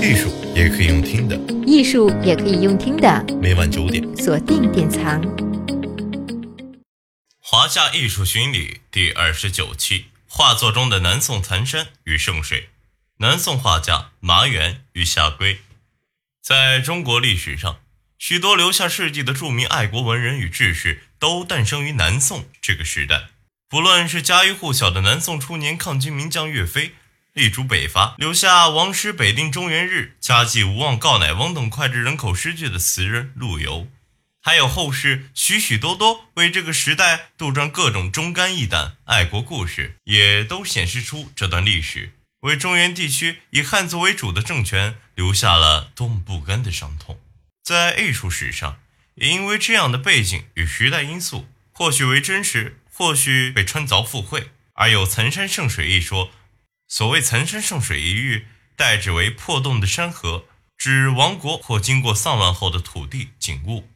艺术也可以用听的，艺术也可以用听的。每晚九点，锁定典藏。华夏艺术巡礼第二十九期：画作中的南宋残山与圣水。南宋画家马远与夏圭。在中国历史上，许多留下事迹的著名爱国文人与志士都诞生于南宋这个时代。不论是家喻户晓的南宋初年抗金名将岳飞。力主北伐，留下“王师北定中原日，家祭无忘告乃翁”等脍炙人口诗句的词人陆游，还有后世许许多多为这个时代杜撰各种忠肝义胆爱国故事，也都显示出这段历史为中原地区以汉族为主的政权留下了多么不甘的伤痛。在艺术史上，也因为这样的背景与时代因素，或许为真实，或许被穿凿附会，而有“残山剩水”一说。所谓“残山剩水”一喻，代指为破洞的山河，指亡国或经过丧乱后的土地景物。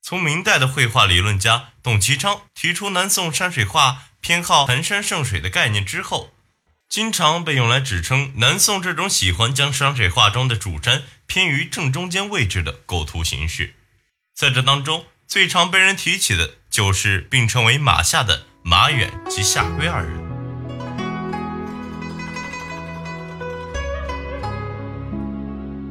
从明代的绘画理论家董其昌提出南宋山水画偏好“残山剩水”的概念之后，经常被用来指称南宋这种喜欢将山水画中的主山偏于正中间位置的构图形式。在这当中，最常被人提起的就是并称为“马夏”的马远及夏圭二人。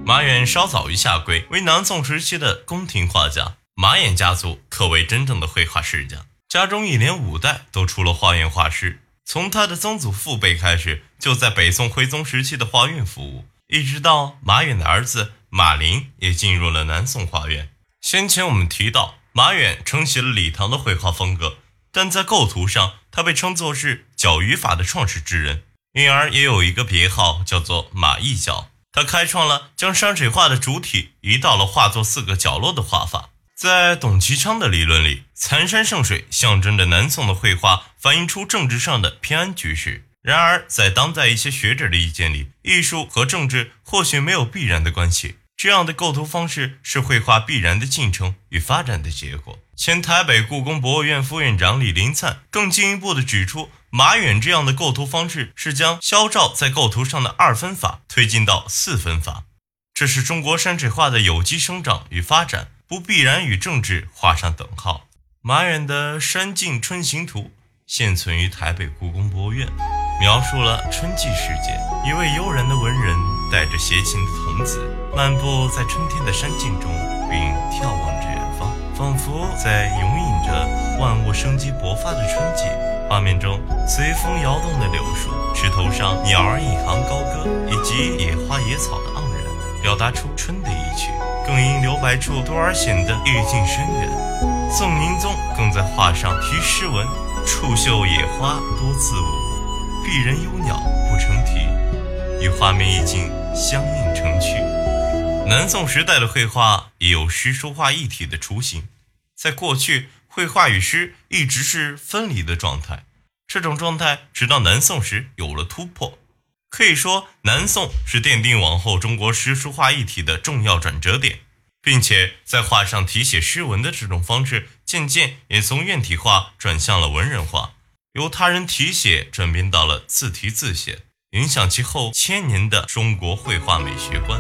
马远稍早于夏圭，为南宋时期的宫廷画家。马远家族可谓真正的绘画世家，家中一连五代都出了画院画师。从他的曾祖父辈开始，就在北宋徽宗时期的画院服务，一直到马远的儿子马林也进入了南宋画院。先前我们提到，马远承袭了李唐的绘画风格，但在构图上，他被称作是角语法的创始之人，因而也有一个别号叫做马一角。他开创了将山水画的主体移到了画作四个角落的画法。在董其昌的理论里，残山剩水象征着南宋的绘画反映出政治上的偏安局势。然而，在当代一些学者的意见里，艺术和政治或许没有必然的关系。这样的构图方式是绘画必然的进程与发展的结果。前台北故宫博物院副院长李林灿更进一步地指出。马远这样的构图方式是将肖照在构图上的二分法推进到四分法，这是中国山水画的有机生长与发展，不必然与政治画上等号。马远的《山境春行图》现存于台北故宫博物院，描述了春季时节，一位悠然的文人带着携琴童子漫步在春天的山境中，并眺望着远方，仿佛在永引着万物生机勃发的春季。画面中随风摇动的柳树，枝头上鸟儿引吭高歌，以及野花野草的盎然，表达出春的意趣。更因留白处多而显得意境深远。宋宁宗更在画上题诗文：“触秀野花多自舞，鄙人幽鸟不成题。”与画面意境相映成趣。南宋时代的绘画也有诗书画一体的雏形，在过去。绘画与诗一直是分离的状态，这种状态直到南宋时有了突破。可以说，南宋是奠定往后中国诗书画一体的重要转折点，并且在画上题写诗文的这种方式，渐渐也从院体画转向了文人画，由他人题写转变到了自题自写，影响其后千年的中国绘画美学观。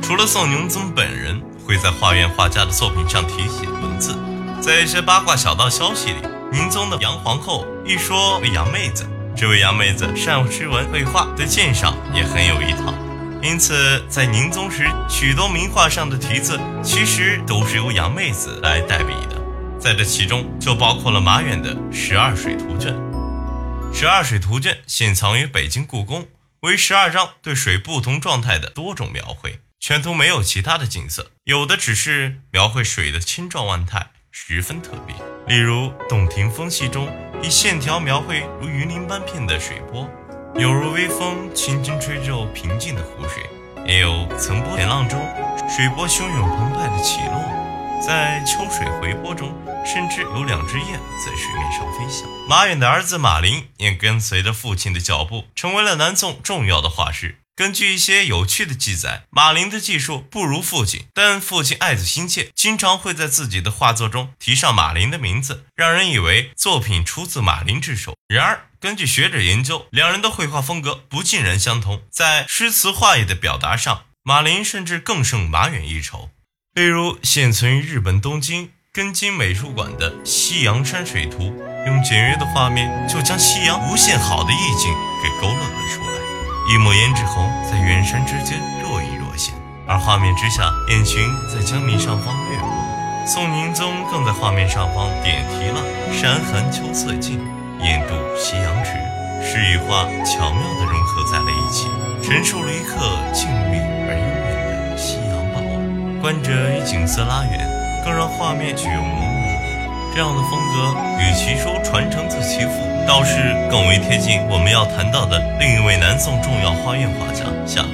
除了宋宁宗本人会在画院画家的作品上题写文字。在一些八卦小道消息里，宁宗的杨皇后一说为杨妹子，这位杨妹子善诗文绘画，对鉴赏也很有一套。因此，在宁宗时，许多名画上的题字其实都是由杨妹子来代笔的。在这其中，就包括了马远的《十二水图卷》。《十二水图卷》现藏于北京故宫，为十二张对水不同状态的多种描绘，全图没有其他的景色，有的只是描绘水的千状万态。十分特别，例如《洞庭风细》中以线条描绘如云林般片的水波，有如微风轻轻吹皱平静的湖水；也有层波点浪中水波汹涌澎湃的起落，在秋水回波中，甚至有两只雁在水面上飞翔。马远的儿子马林也跟随着父亲的脚步，成为了南宋重要的画师。根据一些有趣的记载，马林的技术不如父亲，但父亲爱子心切，经常会在自己的画作中提上马林的名字，让人以为作品出自马林之手。然而，根据学者研究，两人的绘画风格不尽然相同，在诗词画意的表达上，马林甚至更胜马远一筹。例如，现存于日本东京根津美术馆的《夕阳山水图》，用简约的画面就将夕阳无限好的意境给勾勒了出来。一抹胭脂红在远山之间若隐若现，而画面之下，雁群在江面上方掠过。宋宁宗更在画面上方点题了“山寒秋色尽，雁渡夕阳迟”，诗与画巧妙地融合在了一起，陈述了一刻静谧而悠远的夕阳傍晚。观者与景色拉远，更让画面具有朦胧。这样的风格，与其说传承自其父，倒是更为贴近我们要谈到的另一位南宋重要花院画家夏圭。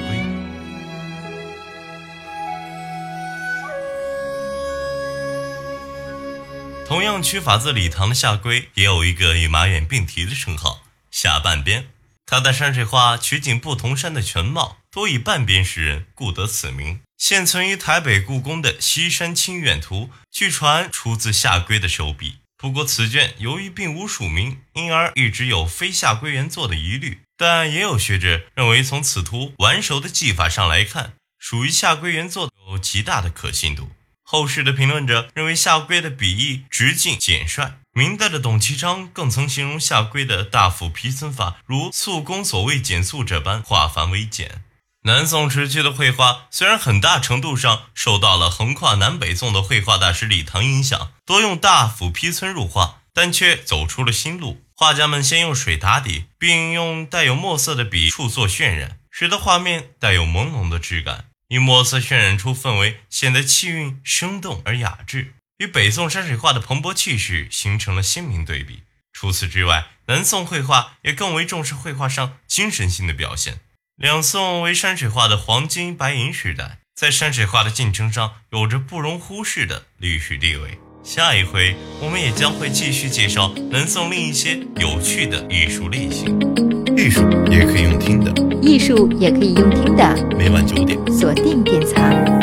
同样取法自李唐的夏圭，也有一个与马远并提的称号——夏半边。他的山水画取景不同山的全貌，多以半边诗人，故得此名。现存于台北故宫的《西山清远图》，据传出自夏圭的手笔。不过此卷由于并无署名，因而一直有非夏圭原作的疑虑。但也有学者认为，从此图完熟的技法上来看，属于夏圭原作，有极大的可信度。后世的评论者认为夏圭的笔意直径简率。明代的董其昌更曾形容夏圭的大幅批寸法，如素公所谓简素者般，化繁为简。南宋时期的绘画虽然很大程度上受到了横跨南北宋的绘画大师李唐影响，多用大斧劈皴入画，但却走出了新路。画家们先用水打底，并用带有墨色的笔触做渲染，使得画面带有朦胧的质感，以墨色渲染出氛围，显得气韵生动而雅致，与北宋山水画的蓬勃气势形成了鲜明对比。除此之外，南宋绘画也更为重视绘画上精神性的表现。两宋为山水画的黄金白银时代，在山水画的进程上有着不容忽视的历史地位。下一回，我们也将会继续介绍南宋另一些有趣的艺术类型。艺术也可以用听的，艺术也可以用听的，每晚九点。锁定典藏。